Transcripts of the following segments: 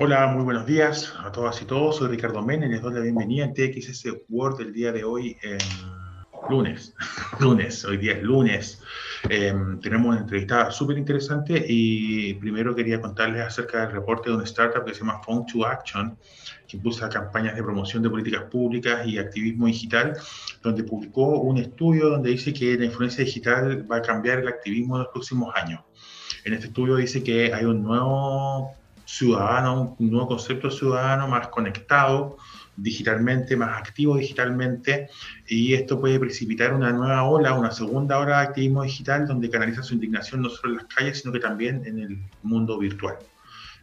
Hola, muy buenos días a todas y todos. Soy Ricardo Menem, les doy la bienvenida en TXS Word del día de hoy, lunes. lunes, hoy día es lunes. Em, tenemos una entrevista súper interesante y primero quería contarles acerca del reporte de una startup que se llama Phone to Action, que impulsa campañas de promoción de políticas públicas y activismo digital, donde publicó un estudio donde dice que la influencia digital va a cambiar el activismo en los próximos años. En este estudio dice que hay un nuevo ciudadano, un nuevo concepto ciudadano más conectado digitalmente, más activo digitalmente, y esto puede precipitar una nueva ola, una segunda ola de activismo digital donde canaliza su indignación no solo en las calles, sino que también en el mundo virtual.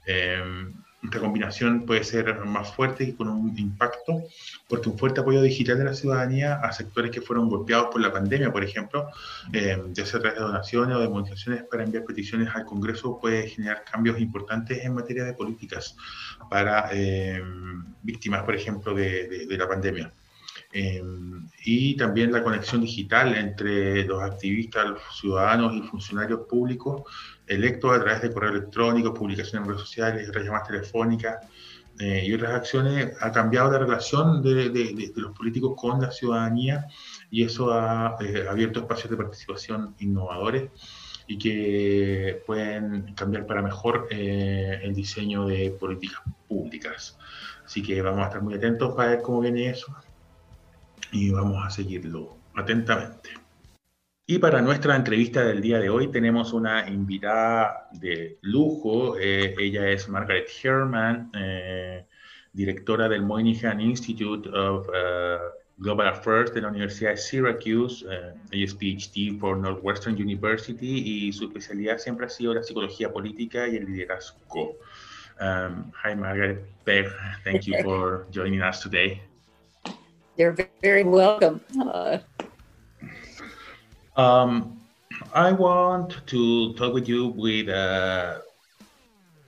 Eh, esta combinación puede ser más fuerte y con un impacto, porque un fuerte apoyo digital de la ciudadanía a sectores que fueron golpeados por la pandemia, por ejemplo, eh, ya sea a través de donaciones o de movilizaciones para enviar peticiones al Congreso, puede generar cambios importantes en materia de políticas para eh, víctimas, por ejemplo, de, de la pandemia. Eh, y también la conexión digital entre los activistas, los ciudadanos y funcionarios públicos electos a través de correo electrónico, publicaciones en redes sociales, llamadas telefónicas eh, y otras acciones ha cambiado la relación de, de, los políticos con la ciudadanía y eso ha eh, abierto espacios de participación innovadores y que pueden cambiar para mejor el diseño de políticas públicas. Así que vamos a estar muy atentos para ver cómo viene eso y vamos a seguirlo atentamente. Y para nuestra entrevista del día de hoy tenemos una invitada de lujo. Eh, ella es Margaret Herman, eh, directora del Moynihan Institute of uh, Global Affairs de la Universidad de Syracuse. ella es PhD por Northwestern University y su especialidad siempre ha sido la psicología política y el liderazgo. Um, hi, Margaret Beck. Thank you for joining us today. You're very welcome. Uh, um, I want to talk with you with uh,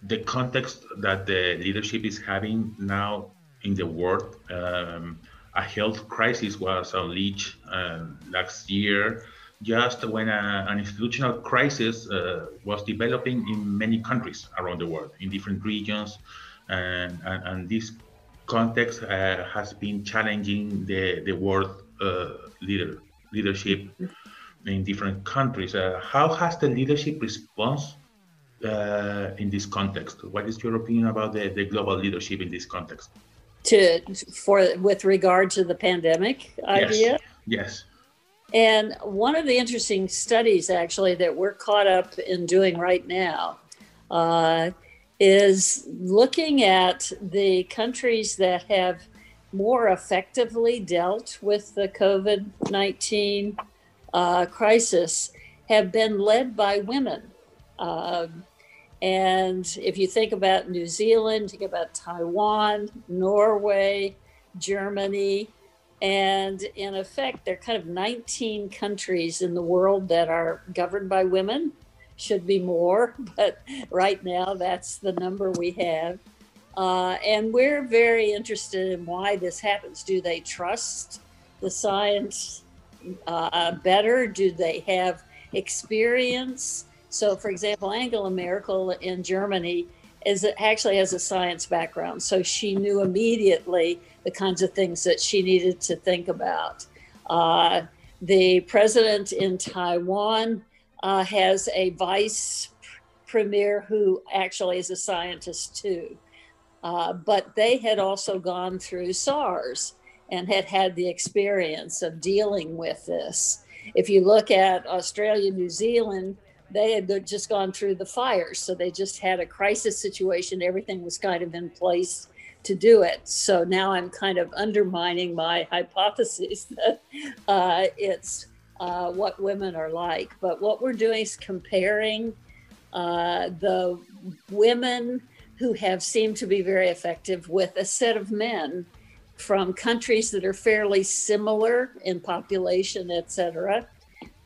the context that the leadership is having now in the world. Um, a health crisis was unleashed uh, last year, just when a, an institutional crisis uh, was developing in many countries around the world, in different regions, and, and, and this context uh, has been challenging the, the world uh, leader, leadership in different countries. Uh, how has the leadership response uh, in this context? What is your opinion about the, the global leadership in this context? To for with regard to the pandemic idea. Yes. yes. And one of the interesting studies, actually, that we're caught up in doing right now uh, is looking at the countries that have more effectively dealt with the COVID 19 uh, crisis have been led by women. Uh, and if you think about New Zealand, think about Taiwan, Norway, Germany, and in effect, there are kind of 19 countries in the world that are governed by women should be more, but right now that's the number we have. Uh, and we're very interested in why this happens. Do they trust the science uh, better? Do they have experience? So, for example, Angela Merkel in Germany is actually has a science background, so she knew immediately the kinds of things that she needed to think about. Uh, the president in Taiwan uh, has a vice premier who actually is a scientist too. Uh, but they had also gone through SARS and had had the experience of dealing with this. If you look at Australia, New Zealand, they had just gone through the fires. So they just had a crisis situation. Everything was kind of in place to do it. So now I'm kind of undermining my hypothesis that uh, it's uh, what women are like. But what we're doing is comparing uh, the women who have seemed to be very effective with a set of men from countries that are fairly similar in population, et cetera,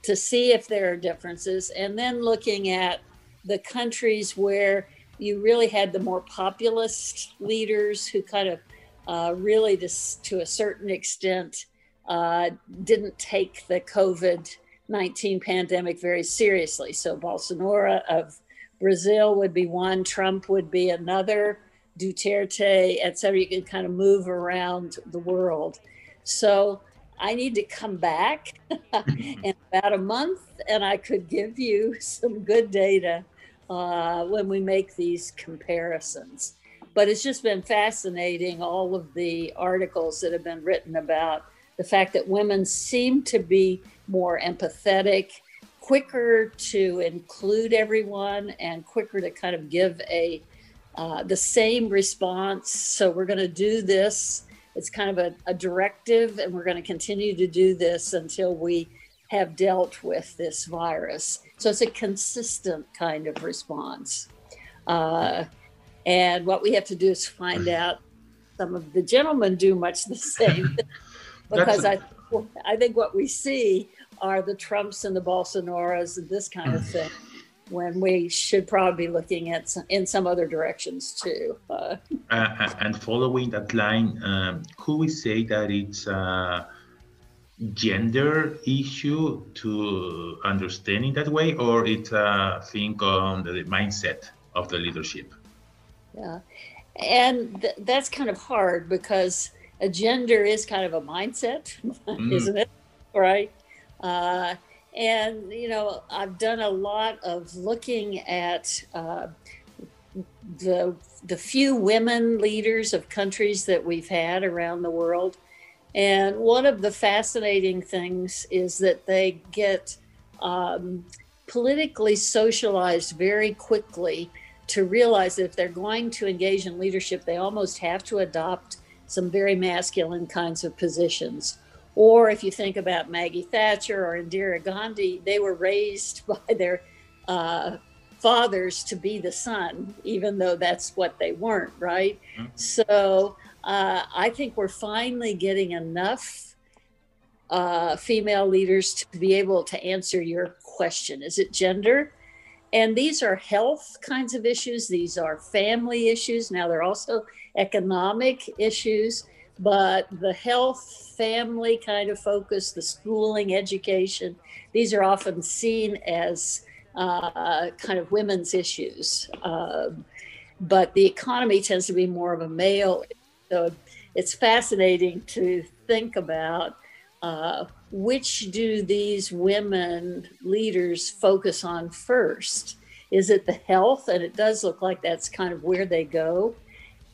to see if there are differences, and then looking at the countries where you really had the more populist leaders who kind of uh, really, to, to a certain extent, uh, didn't take the COVID 19 pandemic very seriously. So, Bolsonaro of Brazil would be one, Trump would be another. Duterte, et cetera. You can kind of move around the world. So I need to come back in about a month and I could give you some good data uh, when we make these comparisons. But it's just been fascinating all of the articles that have been written about the fact that women seem to be more empathetic, quicker to include everyone, and quicker to kind of give a uh, the same response. So we're going to do this. It's kind of a, a directive, and we're going to continue to do this until we have dealt with this virus. So it's a consistent kind of response. Uh, and what we have to do is find out some of the gentlemen do much the same because I, I think what we see are the Trumps and the Bolsonaros and this kind of thing when we should probably be looking at some, in some other directions too. Uh, uh, and following that line, um, could we say that it's a gender issue to understand in that way, or it's a thing on the mindset of the leadership? Yeah, and th- that's kind of hard because a gender is kind of a mindset, mm. isn't it? Right. Uh, and, you know, I've done a lot of looking at uh, the, the few women leaders of countries that we've had around the world. And one of the fascinating things is that they get um, politically socialized very quickly to realize that if they're going to engage in leadership, they almost have to adopt some very masculine kinds of positions. Or if you think about Maggie Thatcher or Indira Gandhi, they were raised by their uh, fathers to be the son, even though that's what they weren't, right? Mm-hmm. So uh, I think we're finally getting enough uh, female leaders to be able to answer your question. Is it gender? And these are health kinds of issues, these are family issues. Now, they're also economic issues but the health, family kind of focus, the schooling, education, these are often seen as uh, kind of women's issues. Uh, but the economy tends to be more of a male. So it's fascinating to think about uh, which do these women leaders focus on first? Is it the health? And it does look like that's kind of where they go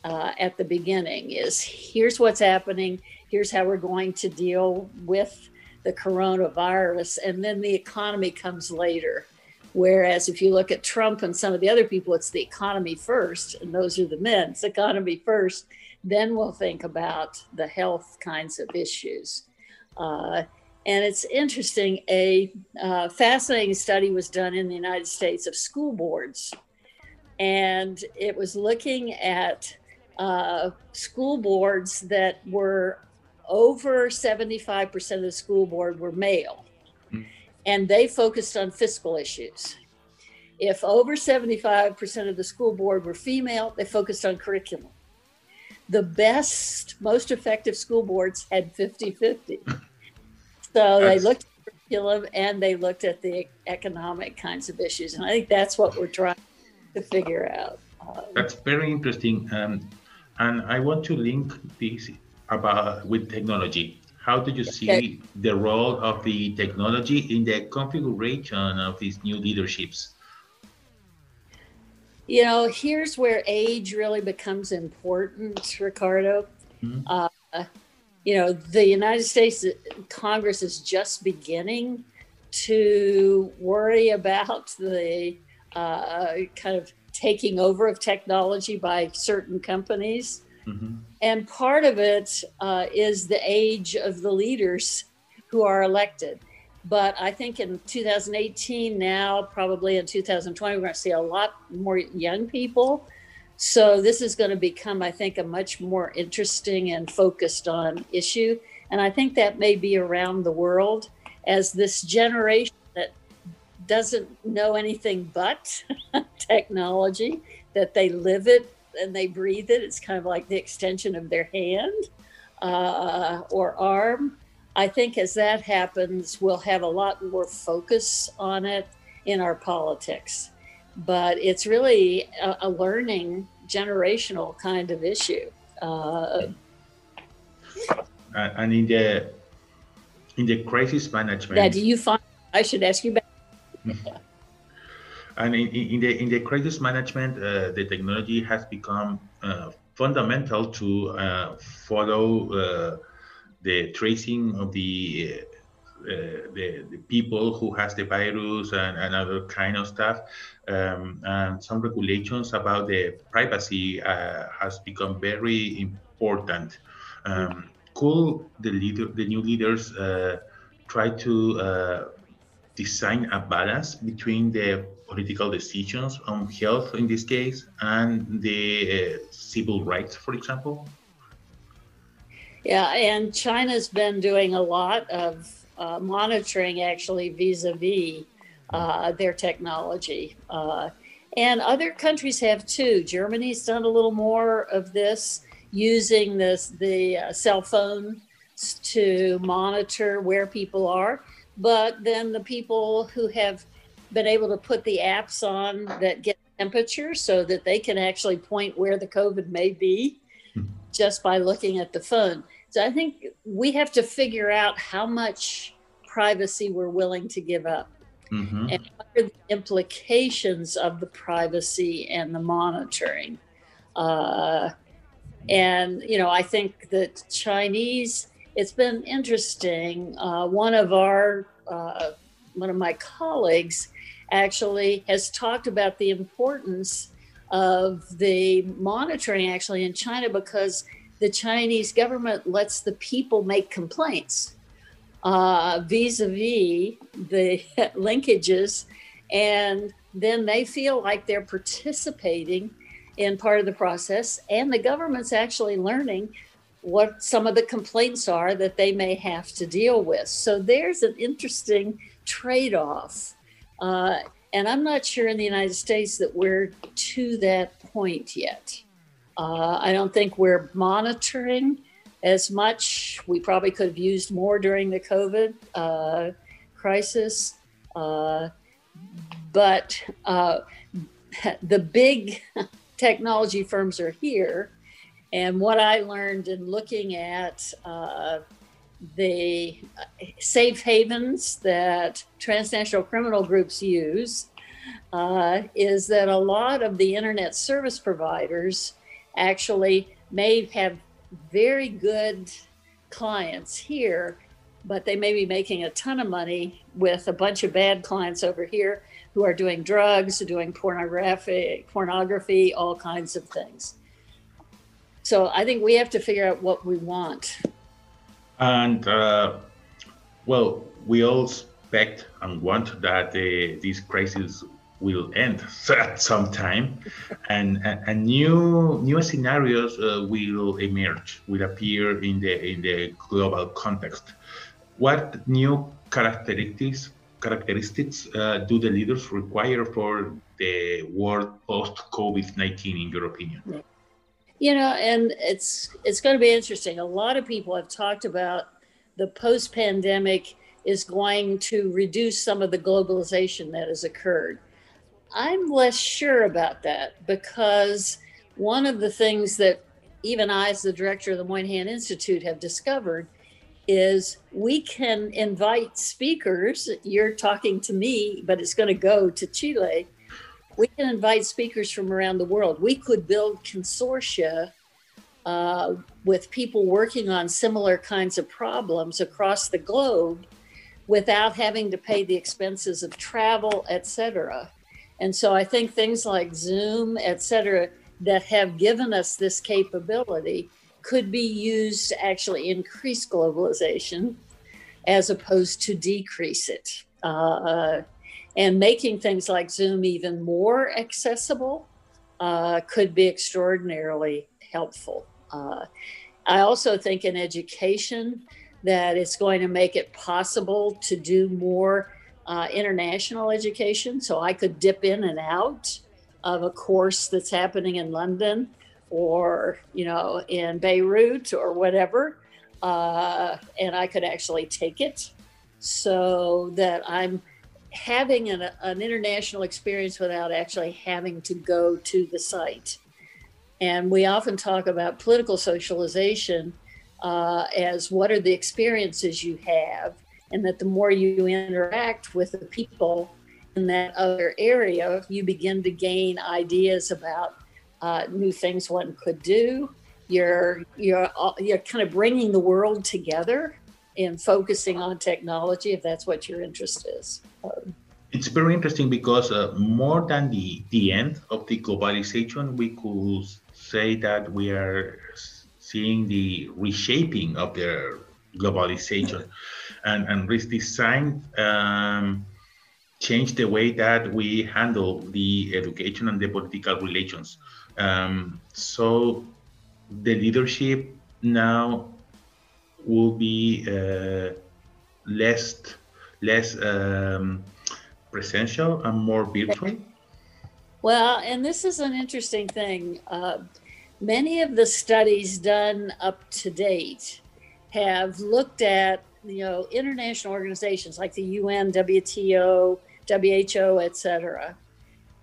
uh, at the beginning is here's what's happening here's how we're going to deal with the coronavirus and then the economy comes later. Whereas if you look at trump and some of the other people it's the economy first and those are the men it's economy first then we'll think about the health kinds of issues. Uh, and it's interesting a uh, fascinating study was done in the united states of school boards and it was looking at uh, school boards that were over 75% of the school board were male, mm. and they focused on fiscal issues. If over 75% of the school board were female, they focused on curriculum. The best, most effective school boards had 50 50. So they looked at curriculum and they looked at the economic kinds of issues. And I think that's what we're trying to figure out. That's very interesting. Um, and I want to link this about with technology. How do you see okay. the role of the technology in the configuration of these new leaderships? You know, here's where age really becomes important, Ricardo. Mm-hmm. Uh, you know, the United States Congress is just beginning to worry about the uh, kind of taking over of technology by certain companies. Mm-hmm. And part of it uh, is the age of the leaders who are elected. But I think in 2018, now, probably in 2020, we're going to see a lot more young people. So this is going to become, I think, a much more interesting and focused on issue. And I think that may be around the world as this generation doesn't know anything but technology, that they live it and they breathe it. It's kind of like the extension of their hand uh, or arm. I think as that happens, we'll have a lot more focus on it in our politics. But it's really a, a learning generational kind of issue. Uh, and in the in the crisis management, do you find? I should ask you back. and in, in the in the crisis management, uh, the technology has become uh, fundamental to uh, follow uh, the tracing of the uh, the, the, people who has the virus and, and other kind of stuff. Um, and some regulations about the privacy uh, has become very important. Um, could the leader the new leaders uh, try to uh, design a balance between the political decisions on health in this case and the uh, civil rights for example yeah and china's been doing a lot of uh, monitoring actually vis-a-vis uh, their technology. Uh, and other countries have too. Germany's done a little more of this using this the uh, cell phone to monitor where people are. But then the people who have been able to put the apps on that get temperature so that they can actually point where the COVID may be hmm. just by looking at the phone. So I think we have to figure out how much privacy we're willing to give up. Mm-hmm. And what are the implications of the privacy and the monitoring? Uh, and, you know, I think that Chinese, it's been interesting. Uh, one of our, uh, one of my colleagues actually has talked about the importance of the monitoring actually in China because the Chinese government lets the people make complaints uh, vis-a-vis the linkages, and then they feel like they're participating in part of the process, and the government's actually learning what some of the complaints are that they may have to deal with. So there's an interesting trade-off. Uh, and I'm not sure in the United States that we're to that point yet. Uh, I don't think we're monitoring as much. We probably could have used more during the COVID uh, crisis. Uh, but uh, the big technology firms are here. And what I learned in looking at uh, the safe havens that transnational criminal groups use uh, is that a lot of the internet service providers actually may have very good clients here, but they may be making a ton of money with a bunch of bad clients over here who are doing drugs, doing pornography, pornography, all kinds of things. So I think we have to figure out what we want. And uh, well, we all expect and want that uh, this crisis will end at some time. And, and, new new scenarios uh, will emerge will appear in the in the global context. What new characteristics characteristics uh, do the leaders require for the world post covid-19 in your opinion you know and it's it's going to be interesting a lot of people have talked about the post pandemic is going to reduce some of the globalization that has occurred I'm less sure about that because one of the things that even I, as the director of the Moynihan Institute, have discovered is we can invite speakers. You're talking to me, but it's going to go to Chile. We can invite speakers from around the world. We could build consortia uh, with people working on similar kinds of problems across the globe without having to pay the expenses of travel, et cetera. And so I think things like Zoom, et cetera, that have given us this capability could be used to actually increase globalization as opposed to decrease it. Uh, and making things like Zoom even more accessible uh, could be extraordinarily helpful. Uh, I also think in education that it's going to make it possible to do more uh, international education, so I could dip in and out of a course that's happening in London or you know in Beirut or whatever, uh, and I could actually take it, so that I'm having an, an international experience without actually having to go to the site. And we often talk about political socialization uh, as what are the experiences you have, and that the more you interact with the people in that other area, you begin to gain ideas about uh, new things one could do. You're you're you're kind of bringing the world together and focusing on technology if that's what your interest is. It's very interesting because uh, more than the the end of the globalization, we could say that we are seeing the reshaping of the globalization and, and this design um, change the way that we handle the education and the political relations. Um, so the leadership now will be uh, less less um, presential and more virtual. Well, and this is an interesting thing. Uh, many of the studies done up to date have looked at you know international organizations like the UN, WTO, WHO, etc.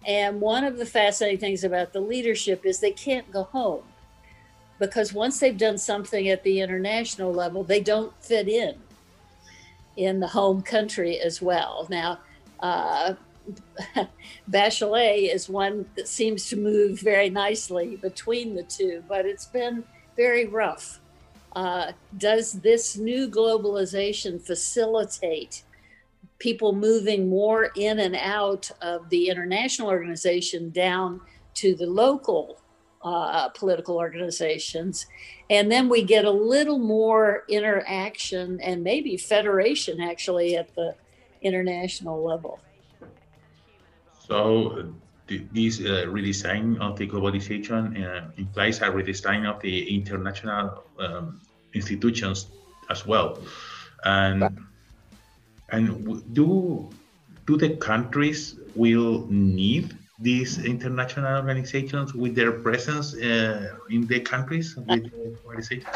And one of the fascinating things about the leadership is they can't go home because once they've done something at the international level, they don't fit in in the home country as well. Now, uh, Bachelet is one that seems to move very nicely between the two, but it's been very rough. Uh, does this new globalization facilitate people moving more in and out of the international organization down to the local uh, political organizations? And then we get a little more interaction and maybe federation actually at the international level. So this uh, redesign of the globalization uh, implies a redesign of the international um, institutions as well. And and do do the countries will need these international organizations with their presence uh, in the countries with the organization?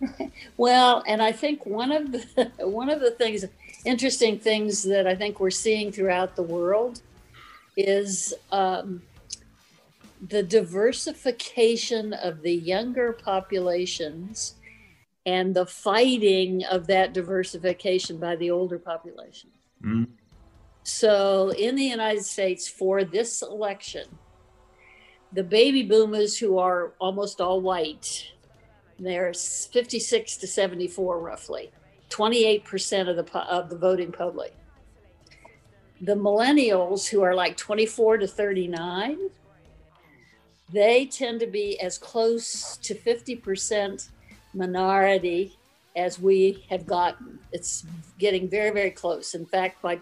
well, and I think one of the one of the things, interesting things that I think we're seeing throughout the world, is um, the diversification of the younger populations and the fighting of that diversification by the older population. Mm. So, in the United States, for this election, the baby boomers who are almost all white there's 56 to 74 roughly, 28% of the of the voting public. The millennials who are like 24 to 39, they tend to be as close to 50% minority as we have gotten. It's getting very, very close. In fact, by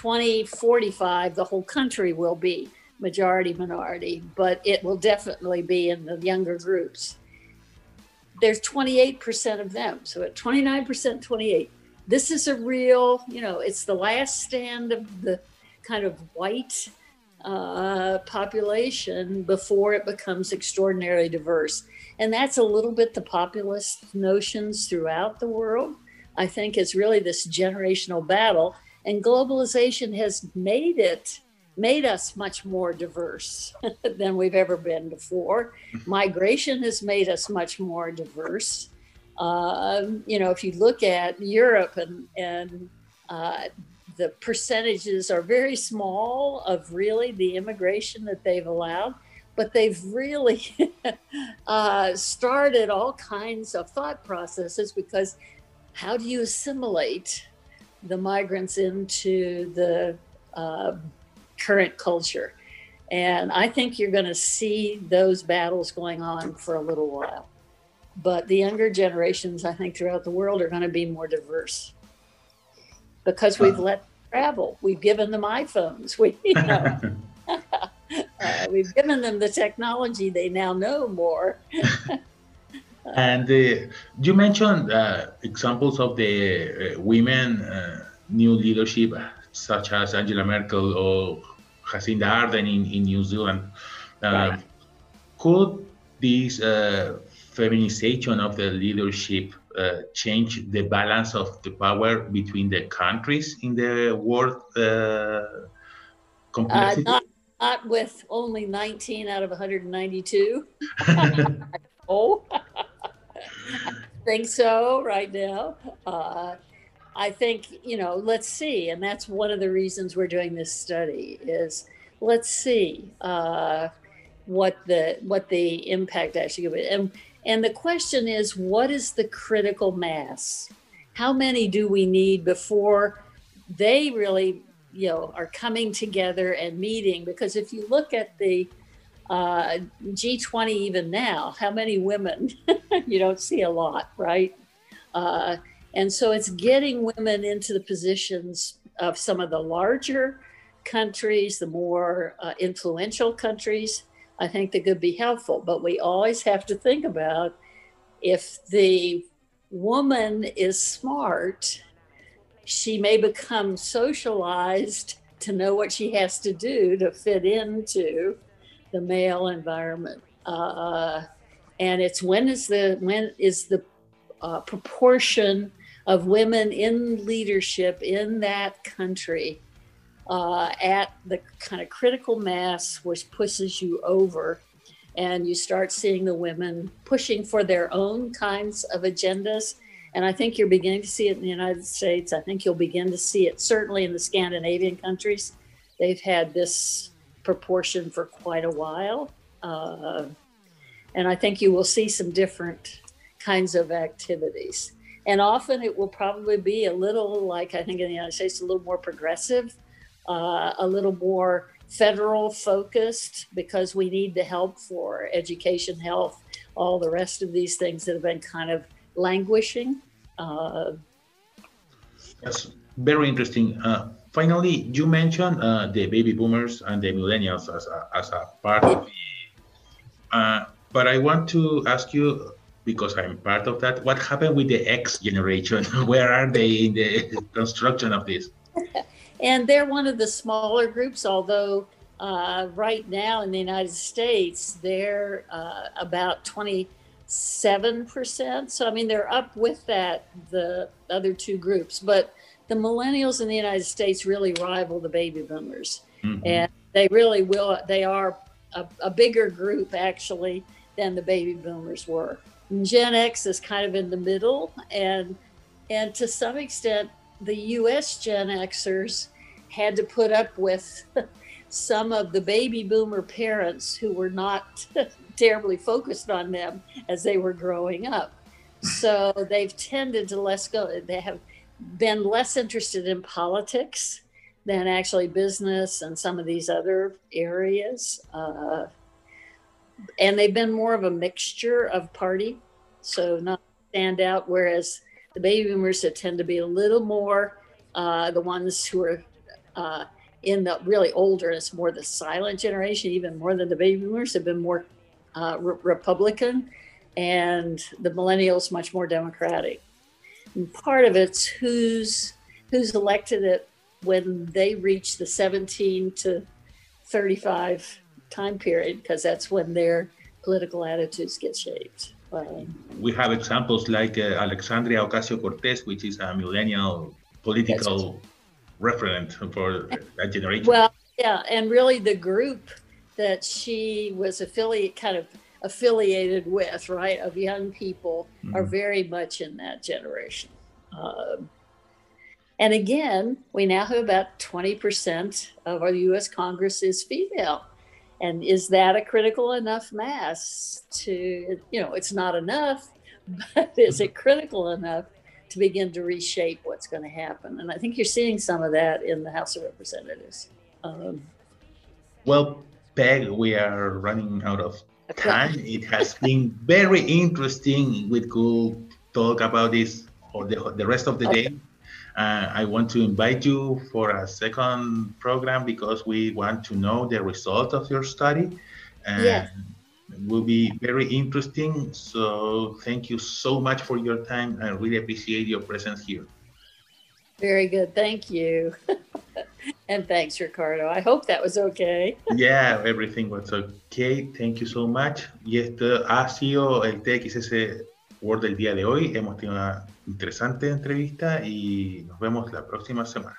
2045, the whole country will be majority minority, but it will definitely be in the younger groups there's 28% of them. So at 29%, 28. This is a real, you know, it's the last stand of the kind of white uh, population before it becomes extraordinarily diverse. And that's a little bit the populist notions throughout the world. I think it's really this generational battle. And globalization has made it made us much more diverse than we've ever been before. Migration has made us much more diverse. Uh, you know, if you look at Europe and, and uh, the percentages are very small of really the immigration that they've allowed, but they've really uh, started all kinds of thought processes because how do you assimilate the migrants into the uh, current culture. And I think you're going to see those battles going on for a little while. But the younger generations, I think, throughout the world are going to be more diverse because we've let travel. We've given them iPhones. We, you know, uh, we've given them the technology. They now know more. and uh, you mentioned uh, examples of the uh, women uh, new leadership such as Angela Merkel or Jacinda Ardern in, in New Zealand. Uh, right. Could this uh, feminization of the leadership uh, change the balance of the power between the countries in the world uh, complexity? Not, not with only 19 out of 192. oh, think so right now. Uh, I think, you know, let's see. And that's one of the reasons we're doing this study is let's see uh, what the what the impact actually could be. And, and the question is, what is the critical mass? How many do we need before they really, you know, are coming together and meeting? Because if you look at the uh, G20 even now, how many women? you don't see a lot, right? Uh, and so it's getting women into the positions of some of the larger countries, the more uh, influential countries. I think that could be helpful. But we always have to think about if the woman is smart, she may become socialized to know what she has to do to fit into the male environment. Uh, and it's when is the when is the uh, proportion of women in leadership in that country uh, at the kind of critical mass which pushes you over and you start seeing the women pushing for their own kinds of agendas and i think you're beginning to see it in the united states i think you'll begin to see it certainly in the scandinavian countries they've had this proportion for quite a while uh, and i think you will see some different kinds of activities and often it will probably be a little like I think in the United States, a little more progressive, uh, a little more federal focused because we need the help for education, health, all the rest of these things that have been kind of languishing. Uh, That's very interesting. Uh, finally, you mentioned uh, the baby boomers and the millennials as a, as a part of it. Uh, but I want to ask you because I'm part of that. What happened with the X generation? Where are they in the construction of this? and they're one of the smaller groups, although uh, right now in the United States, they're uh, about 27%. So, I mean, they're up with that, the other two groups. But the millennials in the United States really rival the baby boomers. Mm-hmm. And they really will, they are a, a bigger group actually than the baby boomers were. Gen X is kind of in the middle, and and to some extent, the U.S. Gen Xers had to put up with some of the baby boomer parents who were not terribly focused on them as they were growing up. So they've tended to less go. They have been less interested in politics than actually business and some of these other areas. Uh, and they've been more of a mixture of party, so not stand out. Whereas the baby boomers that tend to be a little more uh, the ones who are uh, in the really older, it's more the silent generation, even more than the baby boomers have been more uh, re- Republican, and the millennials much more Democratic. And part of it's who's who's elected it when they reach the 17 to 35 time period because that's when their political attitudes get shaped. we have examples like uh, Alexandria Ocasio Cortez, which is a millennial political referent for that generation. Well, yeah, and really the group that she was affiliate kind of affiliated with, right, of young people mm-hmm. are very much in that generation. Um, and again, we now have about 20% of our US Congress is female and is that a critical enough mass to you know it's not enough but is it critical enough to begin to reshape what's going to happen and i think you're seeing some of that in the house of representatives um, well peg we are running out of time it has been very interesting we could talk about this for the, the rest of the okay. day uh, I want to invite you for a second program because we want to know the result of your study. And yes. it will be very interesting. So thank you so much for your time. I really appreciate your presence here. Very good. Thank you. and thanks, Ricardo. I hope that was okay. yeah, everything was okay. Thank you so much. Y este ha sido el TXS Word del día de hoy. Hemos tenido una interesante entrevista y nos vemos la próxima semana.